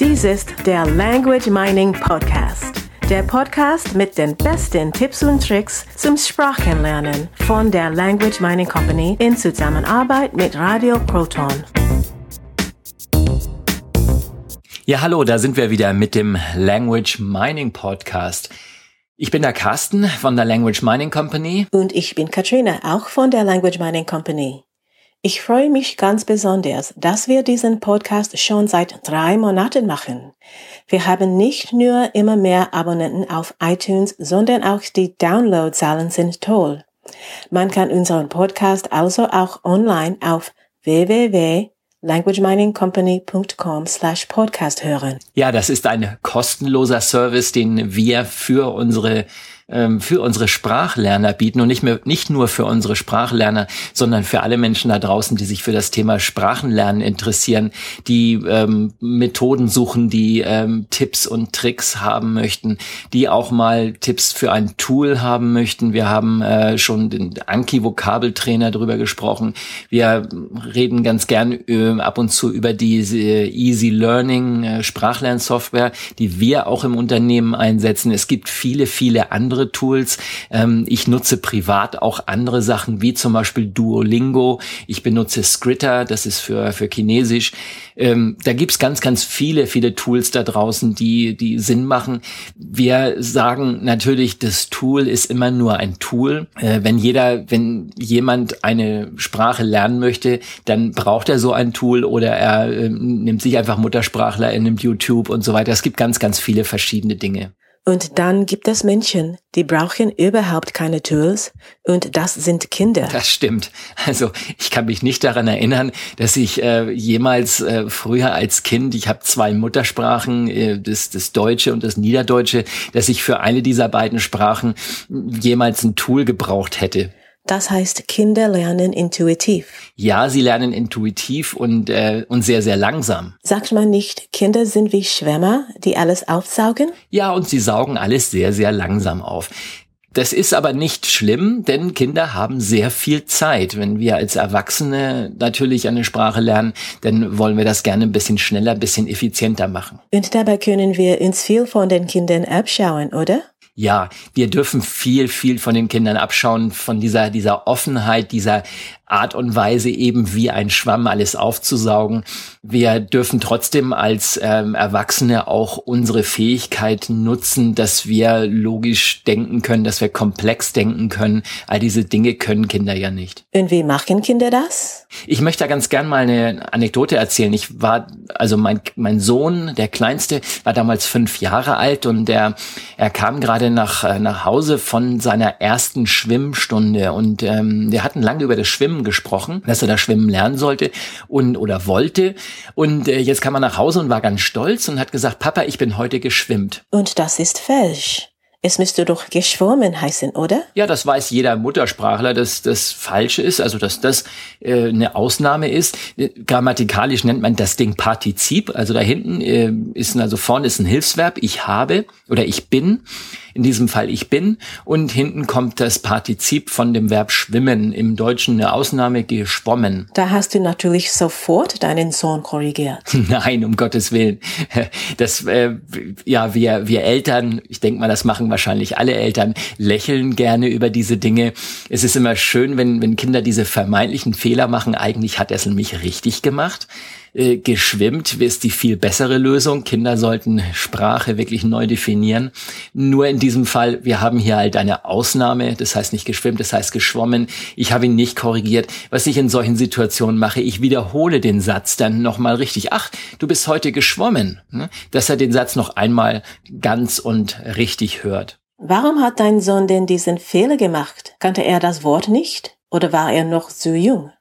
Dies ist der Language Mining Podcast. Der Podcast mit den besten Tipps und Tricks zum Sprachenlernen von der Language Mining Company in Zusammenarbeit mit Radio Proton. Ja, hallo, da sind wir wieder mit dem Language Mining Podcast. Ich bin der Carsten von der Language Mining Company. Und ich bin Katrina, auch von der Language Mining Company. Ich freue mich ganz besonders, dass wir diesen Podcast schon seit drei Monaten machen. Wir haben nicht nur immer mehr Abonnenten auf iTunes, sondern auch die Downloadzahlen sind toll. Man kann unseren Podcast also auch online auf www.languageminingcompany.com slash podcast hören. Ja, das ist ein kostenloser Service, den wir für unsere ähm, für unsere Sprachlerner bieten und nicht mehr nicht nur für unsere Sprachlerner, sondern für alle Menschen da draußen, die sich für das Thema Sprachenlernen interessieren, die ähm, Methoden suchen, die ähm, Tipps und Tricks haben möchten, die auch mal Tipps für ein Tool haben möchten. Wir haben äh, schon den Anki Vokabeltrainer drüber gesprochen. Wir reden ganz gern äh, ab und zu über diese Easy Learning äh, Sprachlernsoftware, die wir auch im Unternehmen einsetzen. Es gibt viele, viele andere andere Tools. Ähm, ich nutze privat auch andere Sachen, wie zum Beispiel Duolingo. Ich benutze Scritter, das ist für, für Chinesisch. Ähm, da gibt's ganz, ganz viele, viele Tools da draußen, die, die Sinn machen. Wir sagen natürlich, das Tool ist immer nur ein Tool. Äh, wenn jeder, wenn jemand eine Sprache lernen möchte, dann braucht er so ein Tool oder er äh, nimmt sich einfach Muttersprachler, er nimmt YouTube und so weiter. Es gibt ganz, ganz viele verschiedene Dinge. Und dann gibt es Menschen, die brauchen überhaupt keine Tools und das sind Kinder. Das stimmt. Also ich kann mich nicht daran erinnern, dass ich äh, jemals äh, früher als Kind, ich habe zwei Muttersprachen, äh, das, das Deutsche und das Niederdeutsche, dass ich für eine dieser beiden Sprachen jemals ein Tool gebraucht hätte. Das heißt, Kinder lernen intuitiv. Ja, sie lernen intuitiv und, äh, und sehr, sehr langsam. Sagt man nicht, Kinder sind wie Schwämmer, die alles aufsaugen? Ja, und sie saugen alles sehr, sehr langsam auf. Das ist aber nicht schlimm, denn Kinder haben sehr viel Zeit. Wenn wir als Erwachsene natürlich eine Sprache lernen, dann wollen wir das gerne ein bisschen schneller, ein bisschen effizienter machen. Und dabei können wir uns viel von den Kindern abschauen, oder? Ja, wir dürfen viel, viel von den Kindern abschauen, von dieser, dieser Offenheit, dieser Art und Weise eben wie ein Schwamm alles aufzusaugen. Wir dürfen trotzdem als ähm, Erwachsene auch unsere Fähigkeit nutzen, dass wir logisch denken können, dass wir komplex denken können. All diese Dinge können Kinder ja nicht. Und wie machen Kinder das? Ich möchte da ganz gern mal eine Anekdote erzählen. Ich war, also mein, mein Sohn, der Kleinste, war damals fünf Jahre alt und der, er kam gerade nach, äh, nach Hause von seiner ersten Schwimmstunde und ähm, wir hatten lange über das Schwimmen gesprochen, dass er da schwimmen lernen sollte und oder wollte. Und äh, jetzt kam er nach Hause und war ganz stolz und hat gesagt, Papa, ich bin heute geschwimmt. Und das ist falsch. Es müsste doch geschwommen heißen, oder? Ja, das weiß jeder Muttersprachler, dass das falsch ist, also dass das äh, eine Ausnahme ist. Grammatikalisch nennt man das Ding Partizip. Also da hinten äh, ist also vorne ist ein Hilfsverb, ich habe oder ich bin in diesem Fall ich bin. Und hinten kommt das Partizip von dem Verb schwimmen, im Deutschen eine Ausnahme geschwommen. Da hast du natürlich sofort deinen Sohn korrigiert. Nein, um Gottes Willen. Das, äh, ja, wir, wir Eltern, ich denke mal, das machen wahrscheinlich alle Eltern, lächeln gerne über diese Dinge. Es ist immer schön, wenn, wenn Kinder diese vermeintlichen Fehler machen. Eigentlich hat er es nämlich richtig gemacht äh, geschwimmt, ist die viel bessere Lösung. Kinder sollten Sprache wirklich neu definieren. Nur in diesem Fall, wir haben hier halt eine Ausnahme, das heißt nicht geschwimmt, das heißt geschwommen. Ich habe ihn nicht korrigiert. Was ich in solchen Situationen mache, ich wiederhole den Satz dann nochmal richtig. Ach, du bist heute geschwommen. Ne? Dass er den Satz noch einmal ganz und richtig hört. Warum hat dein Sohn denn diesen Fehler gemacht? Kannte er das Wort nicht? Oder war er noch zu jung?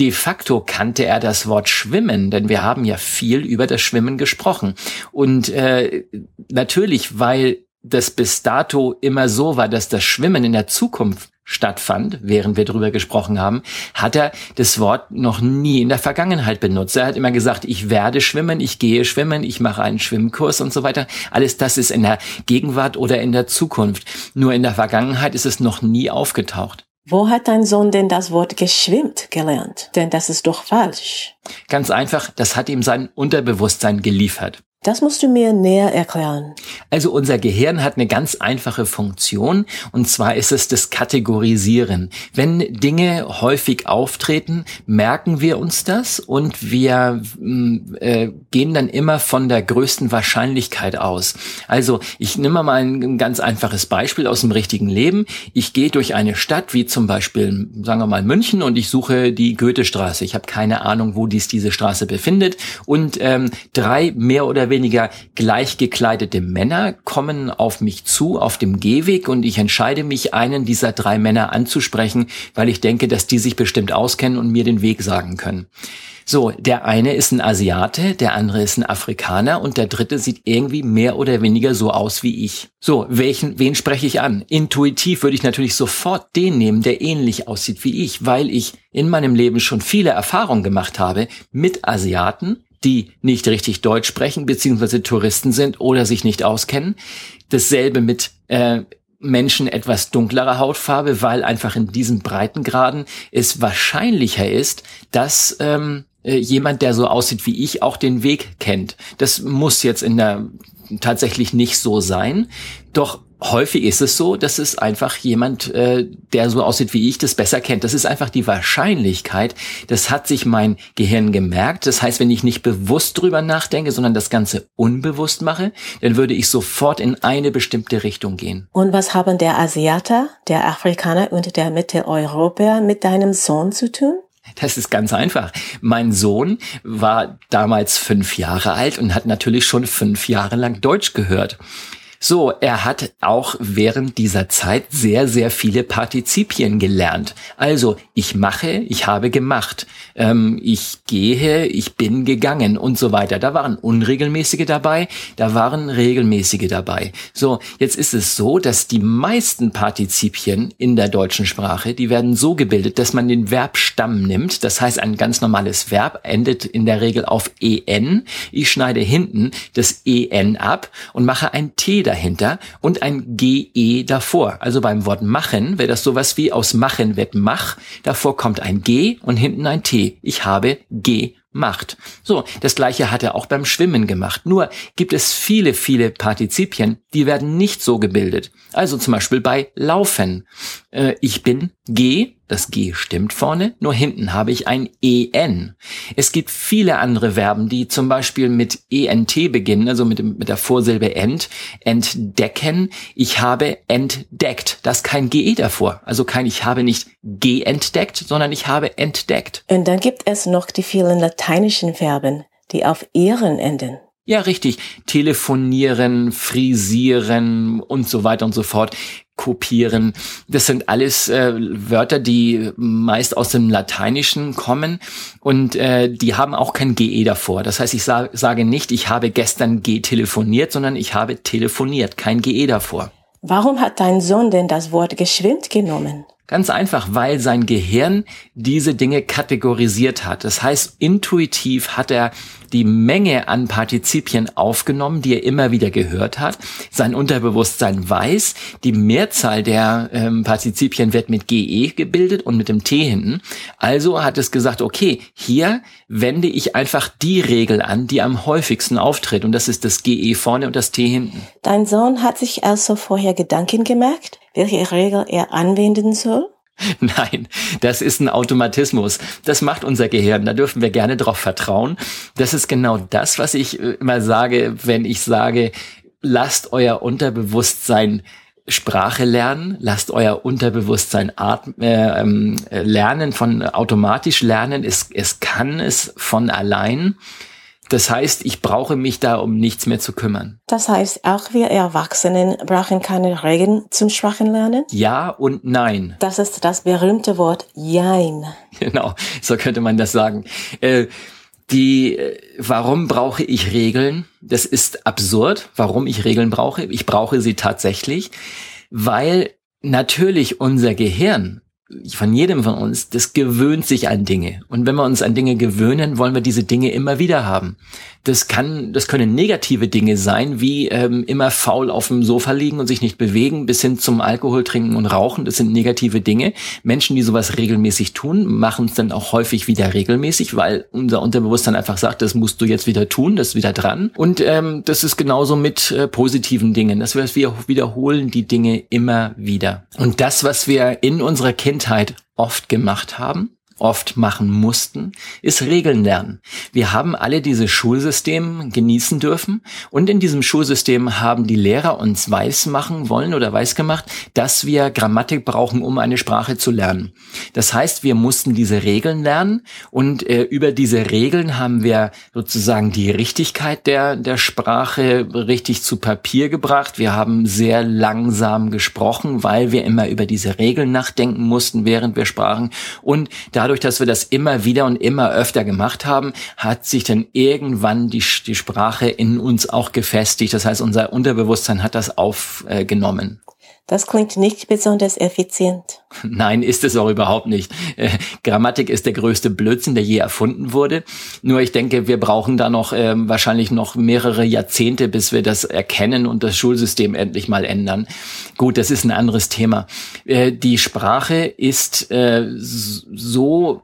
De facto kannte er das Wort Schwimmen, denn wir haben ja viel über das Schwimmen gesprochen. Und äh, natürlich, weil das bis dato immer so war, dass das Schwimmen in der Zukunft stattfand, während wir drüber gesprochen haben, hat er das Wort noch nie in der Vergangenheit benutzt. Er hat immer gesagt, ich werde schwimmen, ich gehe schwimmen, ich mache einen Schwimmkurs und so weiter. Alles das ist in der Gegenwart oder in der Zukunft. Nur in der Vergangenheit ist es noch nie aufgetaucht. Wo hat dein Sohn denn das Wort geschwimmt gelernt? Denn das ist doch falsch. Ganz einfach, das hat ihm sein Unterbewusstsein geliefert. Das musst du mir näher erklären. Also unser Gehirn hat eine ganz einfache Funktion und zwar ist es das Kategorisieren. Wenn Dinge häufig auftreten, merken wir uns das und wir mm, äh, gehen dann immer von der größten Wahrscheinlichkeit aus. Also ich nehme mal ein ganz einfaches Beispiel aus dem richtigen Leben. Ich gehe durch eine Stadt wie zum Beispiel, sagen wir mal München und ich suche die Goethestraße. Ich habe keine Ahnung, wo dies diese Straße befindet und ähm, drei mehr oder weniger gleich gekleidete Männer kommen auf mich zu auf dem Gehweg und ich entscheide mich, einen dieser drei Männer anzusprechen, weil ich denke, dass die sich bestimmt auskennen und mir den Weg sagen können. So, der eine ist ein Asiate, der andere ist ein Afrikaner und der dritte sieht irgendwie mehr oder weniger so aus wie ich. So, welchen, wen spreche ich an? Intuitiv würde ich natürlich sofort den nehmen, der ähnlich aussieht wie ich, weil ich in meinem Leben schon viele Erfahrungen gemacht habe mit Asiaten, die nicht richtig Deutsch sprechen, beziehungsweise Touristen sind oder sich nicht auskennen. Dasselbe mit äh, Menschen etwas dunklerer Hautfarbe, weil einfach in diesen Breitengraden es wahrscheinlicher ist, dass ähm, äh, jemand, der so aussieht wie ich, auch den Weg kennt. Das muss jetzt in der tatsächlich nicht so sein. Doch häufig ist es so, dass es einfach jemand, äh, der so aussieht wie ich, das besser kennt. Das ist einfach die Wahrscheinlichkeit. Das hat sich mein Gehirn gemerkt. Das heißt, wenn ich nicht bewusst drüber nachdenke, sondern das Ganze unbewusst mache, dann würde ich sofort in eine bestimmte Richtung gehen. Und was haben der Asiater, der Afrikaner und der Mitteleuropäer mit deinem Sohn zu tun? Das ist ganz einfach. Mein Sohn war damals fünf Jahre alt und hat natürlich schon fünf Jahre lang Deutsch gehört. So, er hat auch während dieser Zeit sehr, sehr viele Partizipien gelernt. Also, ich mache, ich habe gemacht, ähm, ich gehe, ich bin gegangen und so weiter. Da waren unregelmäßige dabei, da waren regelmäßige dabei. So, jetzt ist es so, dass die meisten Partizipien in der deutschen Sprache, die werden so gebildet, dass man den Verbstamm nimmt. Das heißt, ein ganz normales Verb endet in der Regel auf en. Ich schneide hinten das en ab und mache ein t dahinter und ein GE davor. Also beim Wort machen wäre das sowas wie aus machen wird mach. Davor kommt ein G und hinten ein T. Ich habe gemacht. So, das gleiche hat er auch beim Schwimmen gemacht. Nur gibt es viele, viele Partizipien, die werden nicht so gebildet. Also zum Beispiel bei laufen. Äh, ich bin G, das G stimmt vorne, nur hinten habe ich ein EN. Es gibt viele andere Verben, die zum Beispiel mit ENT beginnen, also mit, mit der Vorsilbe ent, entdecken. Ich habe entdeckt. Das ist kein GE davor. Also kein ich habe nicht geentdeckt, sondern ich habe entdeckt. Und dann gibt es noch die vielen lateinischen Verben, die auf ihren enden. Ja, richtig. Telefonieren, frisieren und so weiter und so fort. Kopieren. Das sind alles äh, Wörter, die meist aus dem Lateinischen kommen und äh, die haben auch kein GE davor. Das heißt, ich sa sage nicht, ich habe gestern getelefoniert, sondern ich habe telefoniert, kein GE davor. Warum hat dein Sohn denn das Wort geschwind genommen? Ganz einfach, weil sein Gehirn diese Dinge kategorisiert hat. Das heißt, intuitiv hat er die Menge an Partizipien aufgenommen, die er immer wieder gehört hat. Sein Unterbewusstsein weiß, die Mehrzahl der ähm, Partizipien wird mit GE gebildet und mit dem T hinten. Also hat es gesagt, okay, hier wende ich einfach die Regel an, die am häufigsten auftritt. Und das ist das GE vorne und das T hinten. Dein Sohn hat sich also vorher Gedanken gemerkt, welche Regel er anwenden soll? Nein, das ist ein Automatismus. Das macht unser Gehirn. Da dürfen wir gerne darauf vertrauen. Das ist genau das, was ich äh, immer sage, wenn ich sage, lasst euer Unterbewusstsein Sprache lernen, lasst euer Unterbewusstsein Art, äh, ähm, äh, lernen, von automatisch lernen. Es, es kann es von allein. Das heißt, ich brauche mich da um nichts mehr zu kümmern. Das heißt, auch wir Erwachsenen brauchen keine Regeln zum Sprachen lernen? Ja und nein. Das ist das berühmte Wort Jein. Genau, so könnte man das sagen. Äh, die, äh, warum brauche ich Regeln? Das ist absurd, warum ich Regeln brauche. Ich brauche sie tatsächlich, weil natürlich unser Gehirn von jedem von uns, das gewöhnt sich an Dinge. Und wenn wir uns an Dinge gewöhnen, wollen wir diese Dinge immer wieder haben. Das kann, das können negative Dinge sein, wie ähm, immer faul auf dem Sofa liegen und sich nicht bewegen, bis hin zum Alkohol trinken und rauchen. Das sind negative Dinge. Menschen, die sowas regelmäßig tun, machen es dann auch häufig wieder regelmäßig, weil unser Unterbewusstsein einfach sagt, das musst du jetzt wieder tun, das ist wieder dran. Und ähm, das ist genauso mit äh, positiven Dingen, dass wir wiederholen die Dinge immer wieder. Und das, was wir in unserer Kindheit oft gemacht haben, oft machen mussten, ist Regeln lernen. Wir haben alle dieses Schulsystem genießen dürfen und in diesem Schulsystem haben die Lehrer uns weiß machen wollen oder weiß gemacht, dass wir Grammatik brauchen, um eine Sprache zu lernen. Das heißt, wir mussten diese Regeln lernen und äh, über diese Regeln haben wir sozusagen die Richtigkeit der, der Sprache richtig zu Papier gebracht. Wir haben sehr langsam gesprochen, weil wir immer über diese Regeln nachdenken mussten, während wir sprachen und dadurch dadurch, dass wir das immer wieder und immer öfter gemacht haben, hat sich dann irgendwann die, die Sprache in uns auch gefestigt. Das heißt, unser Unterbewusstsein hat das aufgenommen. Das klingt nicht besonders effizient. Nein, ist es auch überhaupt nicht. Äh, Grammatik ist der größte Blödsinn, der je erfunden wurde. Nur ich denke, wir brauchen da noch äh, wahrscheinlich noch mehrere Jahrzehnte, bis wir das erkennen und das Schulsystem endlich mal ändern. Gut, das ist ein anderes Thema. Äh, die Sprache ist äh, so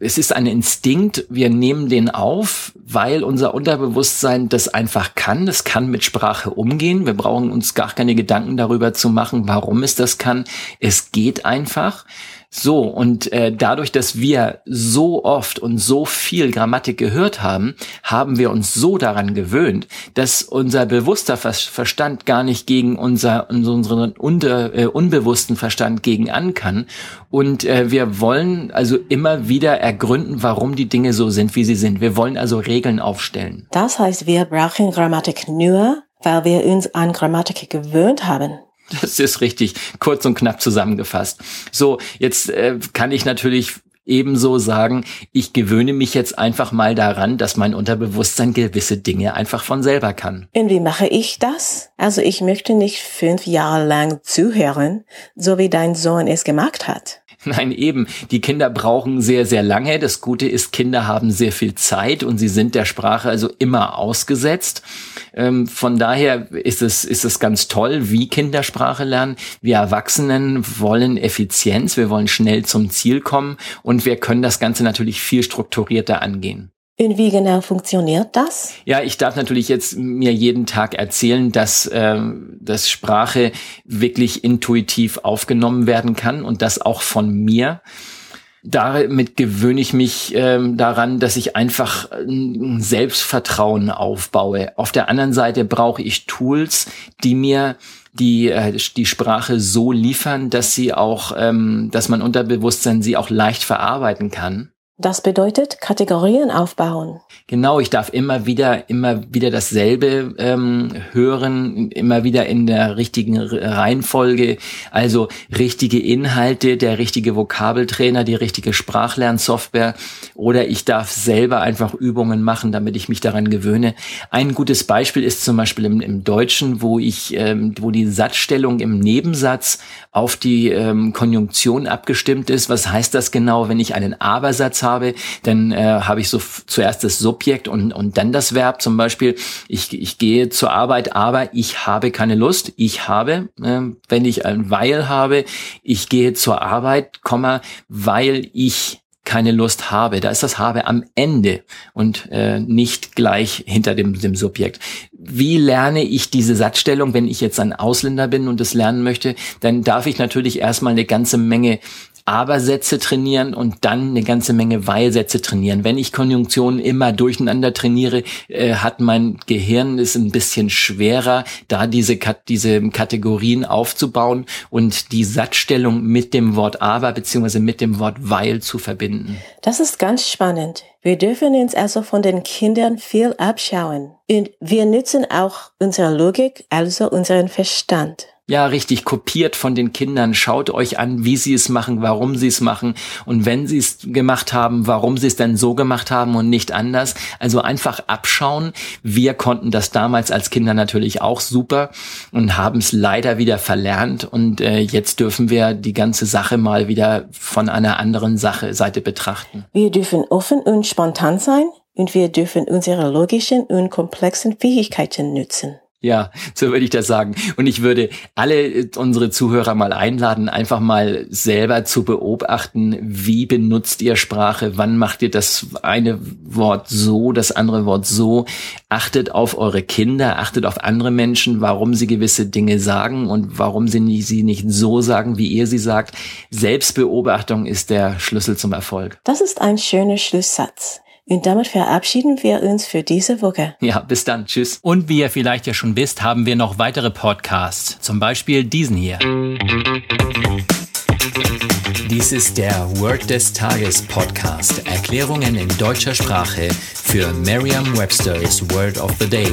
es ist ein Instinkt, wir nehmen den auf, weil unser Unterbewusstsein das einfach kann. Es kann mit Sprache umgehen. Wir brauchen uns gar keine Gedanken darüber zu machen, warum es das kann. Es geht einfach. So, und äh, dadurch, dass wir so oft und so viel Grammatik gehört haben, haben wir uns so daran gewöhnt, dass unser bewusster Verstand gar nicht gegen unser, unseren unter, äh, unbewussten Verstand gegen an kann. Und äh, wir wollen also immer wieder ergründen, warum die Dinge so sind, wie sie sind. Wir wollen also Regeln aufstellen. Das heißt, wir brauchen Grammatik nur, weil wir uns an Grammatik gewöhnt haben. Das ist richtig kurz und knapp zusammengefasst. So, jetzt äh, kann ich natürlich ebenso sagen, ich gewöhne mich jetzt einfach mal daran, dass mein Unterbewusstsein gewisse Dinge einfach von selber kann. Und wie mache ich das? Also ich möchte nicht fünf Jahre lang zuhören, so wie dein Sohn es gemacht hat. Nein, eben. Die Kinder brauchen sehr, sehr lange. Das Gute ist, Kinder haben sehr viel Zeit und sie sind der Sprache also immer ausgesetzt. Ähm, von daher ist es, ist es ganz toll, wie Kinder Sprache lernen. Wir Erwachsenen wollen Effizienz, wir wollen schnell zum Ziel kommen und wir können das Ganze natürlich viel strukturierter angehen. Und wie genau funktioniert das? Ja, ich darf natürlich jetzt mir jeden Tag erzählen, dass, äh, dass Sprache wirklich intuitiv aufgenommen werden kann und das auch von mir. Damit gewöhne ich mich ähm, daran, dass ich einfach ein Selbstvertrauen aufbaue. Auf der anderen Seite brauche ich Tools, die mir die äh, die Sprache so liefern, dass sie auch, ähm, dass mein Unterbewusstsein sie auch leicht verarbeiten kann. Das bedeutet Kategorien aufbauen. Genau, ich darf immer wieder, immer wieder dasselbe ähm, hören, immer wieder in der richtigen Reihenfolge. Also richtige Inhalte, der richtige Vokabeltrainer, die richtige Sprachlernsoftware. Oder ich darf selber einfach Übungen machen, damit ich mich daran gewöhne. Ein gutes Beispiel ist zum Beispiel im, im Deutschen, wo ich, ähm, wo die Satzstellung im Nebensatz auf die ähm, Konjunktion abgestimmt ist. Was heißt das genau, wenn ich einen Abersatz habe, dann äh, habe ich so zuerst das Subjekt und, und dann das Verb. Zum Beispiel, ich, ich gehe zur Arbeit, aber ich habe keine Lust. Ich habe, äh, wenn ich ein Weil habe, ich gehe zur Arbeit, Komma, weil ich keine Lust habe. Da ist das habe am Ende und äh, nicht gleich hinter dem, dem Subjekt. Wie lerne ich diese Satzstellung, wenn ich jetzt ein Ausländer bin und das lernen möchte? Dann darf ich natürlich erstmal eine ganze Menge aber-Sätze trainieren und dann eine ganze Menge Weil-Sätze trainieren. Wenn ich Konjunktionen immer durcheinander trainiere, äh, hat mein Gehirn es ein bisschen schwerer, da diese, diese Kategorien aufzubauen und die Satzstellung mit dem Wort aber beziehungsweise mit dem Wort weil zu verbinden. Das ist ganz spannend. Wir dürfen uns also von den Kindern viel abschauen. Und wir nutzen auch unsere Logik, also unseren Verstand. Ja, richtig, kopiert von den Kindern. Schaut euch an, wie sie es machen, warum sie es machen und wenn sie es gemacht haben, warum sie es denn so gemacht haben und nicht anders. Also einfach abschauen. Wir konnten das damals als Kinder natürlich auch super und haben es leider wieder verlernt und äh, jetzt dürfen wir die ganze Sache mal wieder von einer anderen Sache Seite betrachten. Wir dürfen offen und spontan sein und wir dürfen unsere logischen und komplexen Fähigkeiten nutzen. Ja, so würde ich das sagen. Und ich würde alle äh, unsere Zuhörer mal einladen, einfach mal selber zu beobachten, wie benutzt ihr Sprache, wann macht ihr das eine Wort so, das andere Wort so. Achtet auf eure Kinder, achtet auf andere Menschen, warum sie gewisse Dinge sagen und warum sie sie nicht so sagen, wie ihr sie sagt. Selbstbeobachtung ist der Schlüssel zum Erfolg. Das ist ein schöner Schlusssatz. Und damit verabschieden wir uns für diese Woche. Ja, bis dann. Tschüss. Und wie ihr vielleicht ja schon wisst, haben wir noch weitere Podcasts. Zum Beispiel diesen hier. Dies ist der Word des Tages Podcast. Erklärungen in deutscher Sprache für Merriam-Webster's Word of the Day.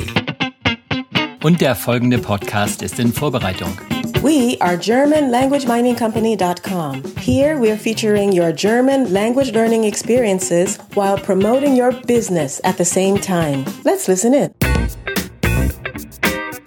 Und der folgende Podcast ist in Vorbereitung. We are GermanLanguageMiningCompany.com. Here we're featuring your German language learning experiences while promoting your business at the same time. Let's listen in.